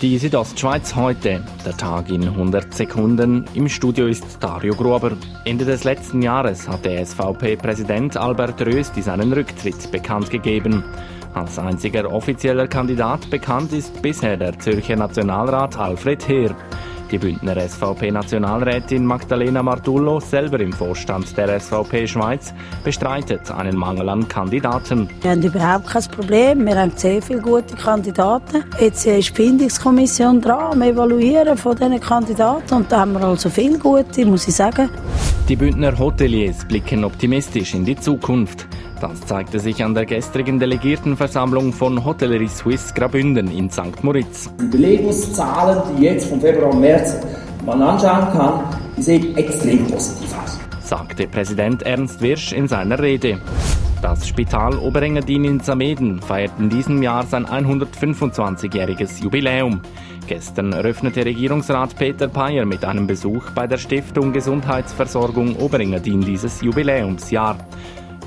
Die Südostschweiz heute, der Tag in 100 Sekunden. Im Studio ist Dario Gruber. Ende des letzten Jahres hat der SVP-Präsident Albert Rösti seinen Rücktritt bekannt gegeben. Als einziger offizieller Kandidat bekannt ist bisher der Zürcher Nationalrat Alfred Heer. Die Bündner SVP-Nationalrätin Magdalena Martullo, selber im Vorstand der SVP Schweiz, bestreitet einen Mangel an Kandidaten. Wir haben überhaupt kein Problem. Wir haben sehr viele gute Kandidaten. Jetzt ist die Findungskommission dran am Evaluieren von diesen Kandidaten und da haben wir also viele gute, muss ich sagen. Die Bündner Hoteliers blicken optimistisch in die Zukunft. Das zeigte sich an der gestrigen Delegiertenversammlung von Hotellerie Suisse Grabünden in St. Moritz. Die Belegungszahlen, die jetzt vom Februar und März man anschauen kann, die sehen extrem positiv aus. Sagte Präsident Ernst Wirsch in seiner Rede. Das Spital Oberengadin in Sameden feiert in diesem Jahr sein 125-jähriges Jubiläum. Gestern eröffnete Regierungsrat Peter Payer mit einem Besuch bei der Stiftung Gesundheitsversorgung Oberengadin dieses Jubiläumsjahr.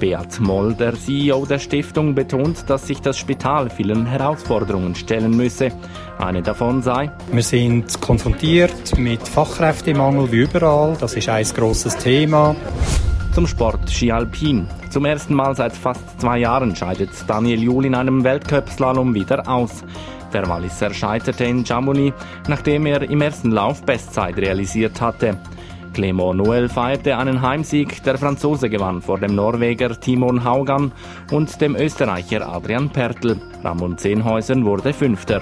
Beat Moll, der CEO der Stiftung, betont, dass sich das Spital vielen Herausforderungen stellen müsse. Eine davon sei, wir sind konfrontiert mit Fachkräftemangel wie überall. Das ist ein grosses Thema. Zum Sport Ski Alpin. Zum ersten Mal seit fast zwei Jahren scheidet Daniel Juhl in einem Weltcup-Slalom wieder aus. Der Walliser scheiterte in Chamonix, nachdem er im ersten Lauf Bestzeit realisiert hatte. Clément Noël feierte einen Heimsieg, der Franzose gewann vor dem Norweger Timon Haugan und dem Österreicher Adrian Pertl. Ramon Zehnhäusen wurde Fünfter.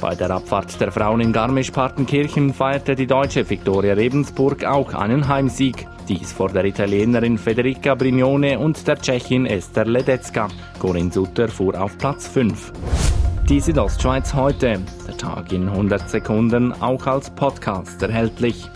Bei der Abfahrt der Frauen in Garmisch-Partenkirchen feierte die deutsche Viktoria Rebensburg auch einen Heimsieg. Dies vor der Italienerin Federica Brignone und der Tschechin Esther Ledetzka. Corinne Sutter fuhr auf Platz 5. Die Südostschweiz heute. Der Tag in 100 Sekunden auch als Podcast erhältlich.